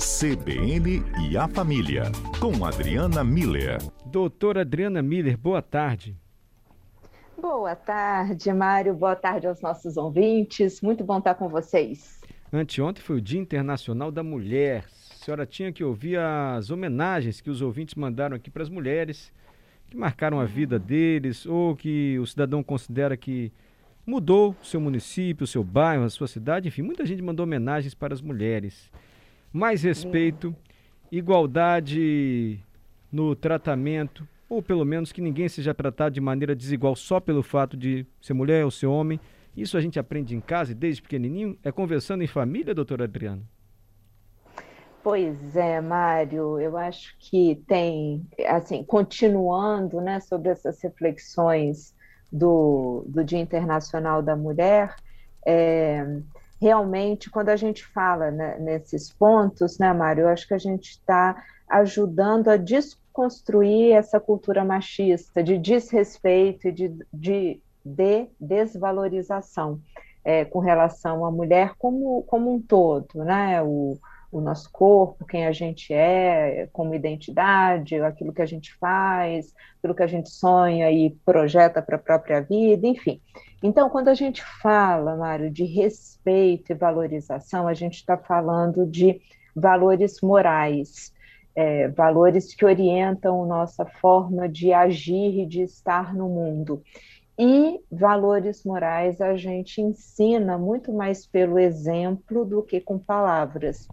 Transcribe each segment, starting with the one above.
CBN e a Família, com Adriana Miller. Doutora Adriana Miller, boa tarde. Boa tarde, Mário. Boa tarde aos nossos ouvintes. Muito bom estar com vocês. Anteontem foi o Dia Internacional da Mulher. A senhora tinha que ouvir as homenagens que os ouvintes mandaram aqui para as mulheres que marcaram a vida deles ou que o cidadão considera que mudou o seu município, o seu bairro, a sua cidade, enfim, muita gente mandou homenagens para as mulheres. Mais respeito, igualdade no tratamento, ou pelo menos que ninguém seja tratado de maneira desigual só pelo fato de ser mulher ou ser homem. Isso a gente aprende em casa desde pequenininho? É conversando em família, doutora Adriana? Pois é, Mário, eu acho que tem, assim, continuando né, sobre essas reflexões do, do Dia Internacional da Mulher, é, realmente, quando a gente fala né, nesses pontos, né, Mário, eu acho que a gente está ajudando a desconstruir essa cultura machista de desrespeito e de, de, de desvalorização é, com relação à mulher como, como um todo, né? O, o nosso corpo, quem a gente é, como identidade, aquilo que a gente faz, aquilo que a gente sonha e projeta para a própria vida, enfim. Então, quando a gente fala, Mário, de respeito e valorização, a gente está falando de valores morais, é, valores que orientam nossa forma de agir e de estar no mundo. E valores morais a gente ensina muito mais pelo exemplo do que com palavras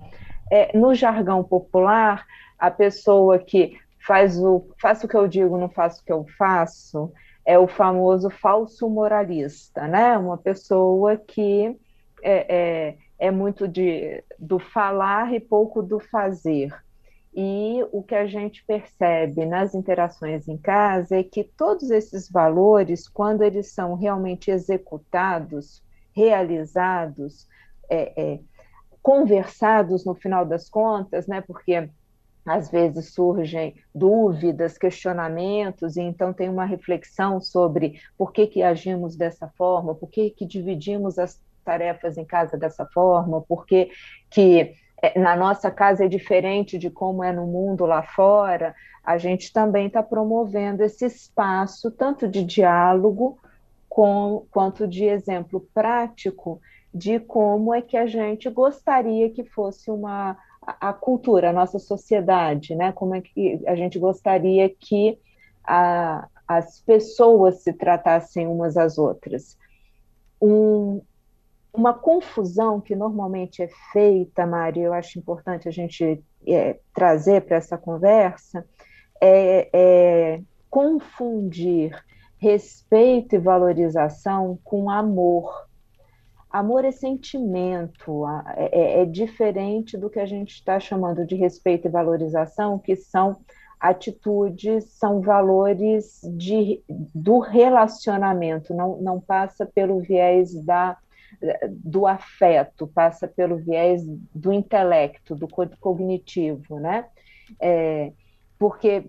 é, no jargão popular, a pessoa que faz o faço o que eu digo, não faço o que eu faço, é o famoso falso moralista, né? Uma pessoa que é, é, é muito de, do falar e pouco do fazer. E o que a gente percebe nas interações em casa é que todos esses valores, quando eles são realmente executados, realizados, é, é, conversados no final das contas, né? Porque às vezes surgem dúvidas, questionamentos, e então tem uma reflexão sobre por que, que agimos dessa forma, por que, que dividimos as tarefas em casa dessa forma, por que, que é, na nossa casa é diferente de como é no mundo lá fora, a gente também está promovendo esse espaço, tanto de diálogo com, quanto de exemplo prático de como é que a gente gostaria que fosse uma a, cultura, a nossa sociedade, né? Como é que a gente gostaria que a, as pessoas se tratassem umas às outras. Um, uma confusão que normalmente é feita, Mari, eu acho importante a gente é, trazer para essa conversa, é, é, confundir respeito e valorização com amor. Amor é sentimento, é, é, é diferente do que a gente está chamando de respeito e valorização, que são atitudes, são valores de, do relacionamento, não, não passa pelo viés da, do afeto, passa pelo viés do intelecto, do cognitivo, né? É, porque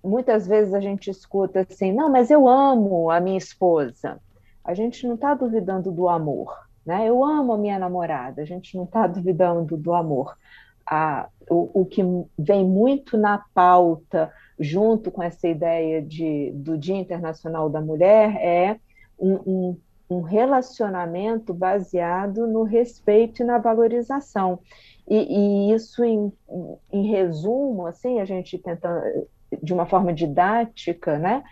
muitas vezes a gente escuta assim, não, mas eu amo a minha esposa. A gente não está duvidando do amor, né? Eu amo a minha namorada, a gente não está duvidando do amor. Ah, o, o, que vem muito na pauta, junto com essa ideia de, do Dia Internacional da Mulher, é um, um, um relacionamento baseado no respeito e na valorização. E, e isso, em, em, resumo, assim, a gente tenta, de uma forma didática, né,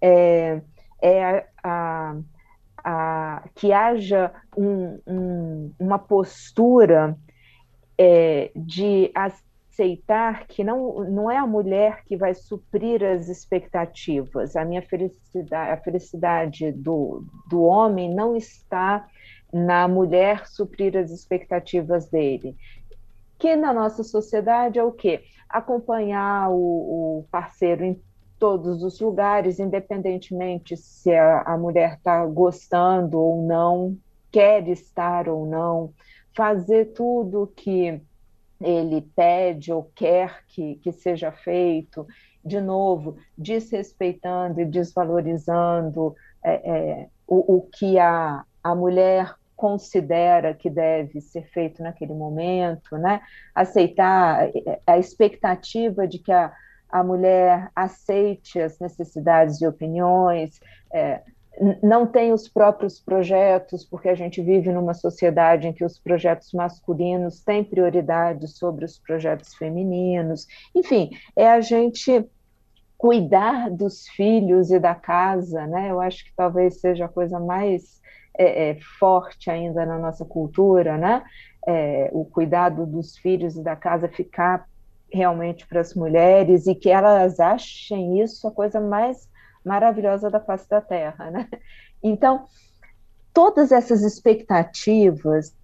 é, é a, a a, que haja um, um, uma postura é, de aceitar que não, não é a mulher que vai suprir as expectativas. A minha felicidade, a felicidade do, do homem não está na mulher suprir as expectativas dele. Que na nossa sociedade é o quê? Acompanhar o, o parceiro em todos os lugares, independentemente se a, a mulher está gostando ou não, quer estar ou não, fazer tudo que ele pede ou quer que, que seja feito, de novo, desrespeitando e desvalorizando é, é, o, o que a, a mulher considera que deve ser feito naquele momento, né? Aceitar a expectativa de que a, a mulher aceite as necessidades e opiniões, é, não tem os próprios projetos, porque a gente vive numa sociedade em que os projetos masculinos têm prioridade sobre os projetos femininos. Enfim, é a gente cuidar dos filhos e da casa, né? Eu acho que talvez seja a coisa mais é, é, forte ainda na nossa cultura, né? É, o cuidado dos filhos e da casa ficar realmente para as mulheres e que elas achem isso a coisa mais maravilhosa da face da Terra, né? Então, todas essas expectativas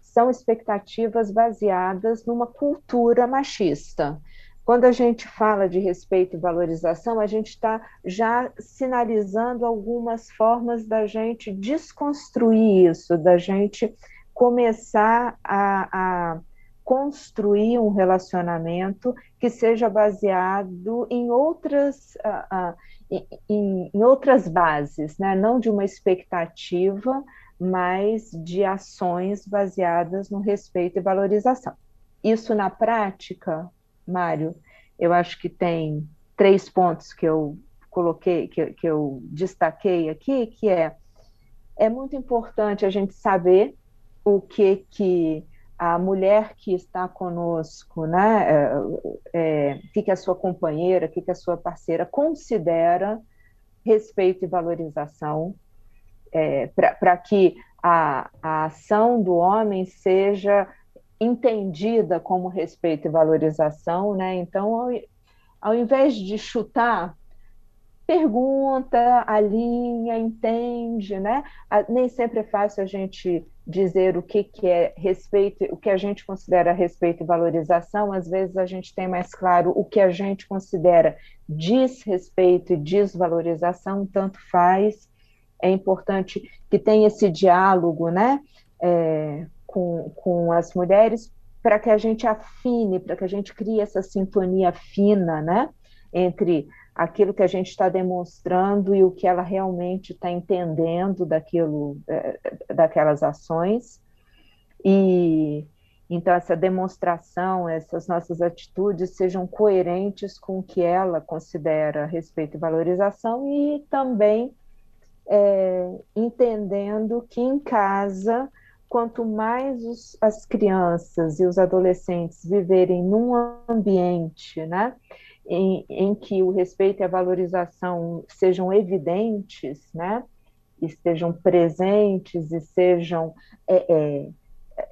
são expectativas baseadas numa cultura machista. Quando a gente fala de respeito e valorização, a gente está já sinalizando algumas formas da gente desconstruir isso, da gente começar a, a construir um relacionamento que seja baseado em outras, uh, uh, em, em, outras bases, né? não de uma expectativa, mas de ações baseadas no respeito e valorização. Isso na prática Mário, eu acho que tem três pontos que eu coloquei, que, que eu destaquei aqui, que é é muito importante a gente saber o que que a mulher que está conosco, né, é, é, que, que a sua companheira, que, que a sua parceira considera respeito e valorização, é, para que a, a ação do homem seja entendida como respeito e valorização, né? Então, ao, ao invés de chutar, pergunta, alinha, entende, né? Nem sempre é fácil a gente dizer o que, que é respeito, o que a gente considera respeito e valorização, às vezes a gente tem mais claro o que a gente considera desrespeito e desvalorização, tanto faz. É importante que tenha esse diálogo, né? É, com, com as mulheres para que a gente afine, para que a gente crie essa sintonia fina, né, entre aquilo que a gente está demonstrando e o que ela realmente está entendendo daquilo, é, daquelas ações. E então essa demonstração, essas nossas atitudes sejam coerentes com o que ela considera respeito e valorização e também é, entendendo que em casa quanto mais os, as crianças e os adolescentes viverem num ambiente, né, em, em, que o respeito e a valorização sejam evidentes, né, estejam presentes e sejam é, é,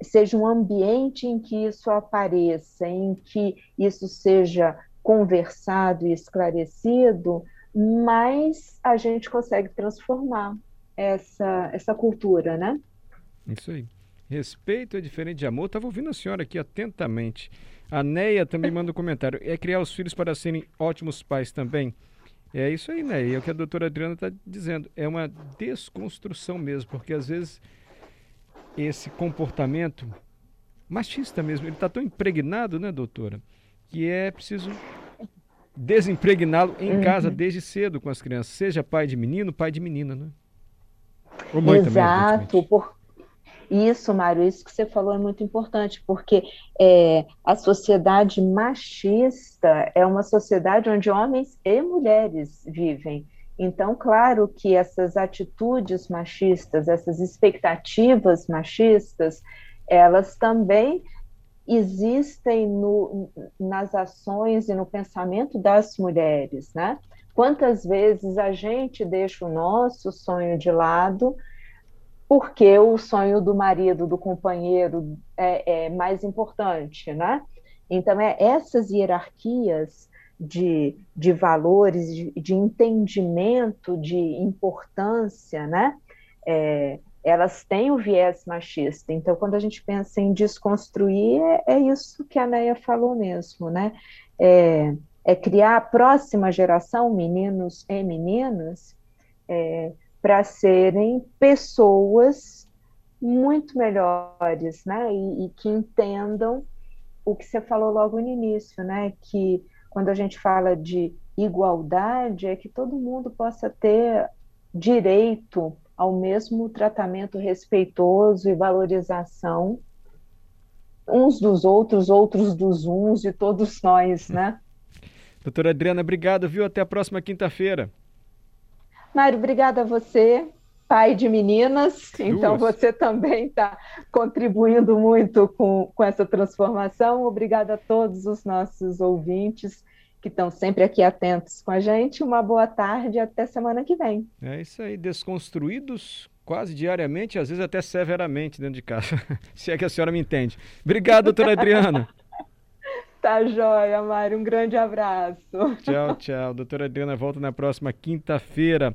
seja um ambiente em que isso apareça, em que isso seja conversado e esclarecido, mais a gente consegue transformar essa, essa cultura, né? Isso aí. Respeito é diferente de amor. Estava ouvindo a senhora aqui atentamente. A Neia também manda um comentário. É criar os filhos para serem ótimos pais também. É isso aí, Neia. É o que a doutora Adriana está dizendo. É uma desconstrução mesmo, porque às vezes esse comportamento machista mesmo, ele está tão impregnado, né, doutora, que é preciso desimpregná-lo em uhum. casa desde cedo com as crianças, seja pai de menino, pai de menina, né? Ou mãe Exato, também, por, isso, Mário, isso que você falou é muito importante, porque é, a sociedade machista é uma sociedade onde homens e mulheres vivem. Então, claro que essas atitudes machistas, essas expectativas machistas, elas também existem no, nas ações e no pensamento das mulheres, né? Quantas vezes a gente deixa o nosso sonho de lado porque o sonho do marido, do companheiro é, é mais importante, né? Então, é essas hierarquias de, de valores, de, de entendimento, de importância, né? É, elas têm o viés machista. Então, quando a gente pensa em desconstruir, é, é isso que a Neia falou mesmo, né? É, é criar a próxima geração, meninos e meninas, é, para serem pessoas muito melhores, né? E, e, que entendam o que você falou logo no início, né? Que quando a gente fala de igualdade, é que todo mundo possa ter direito ao mesmo tratamento respeitoso e valorização uns dos outros, outros dos uns, de todos nós, né? Doutora Adriana, obrigado, viu? Até a próxima quinta-feira. Mário, obrigada a você, pai de meninas, Duas. então você também está contribuindo muito com, com essa transformação. Obrigada a todos os nossos ouvintes que estão sempre aqui atentos com a gente. Uma boa tarde e até semana que vem. É isso aí, desconstruídos quase diariamente, às vezes até severamente dentro de casa. Se é que a senhora me entende. Obrigado, doutora Adriana. tá joia, Mário. Um grande abraço. Tchau, tchau. Doutora Adriana volta na próxima quinta-feira.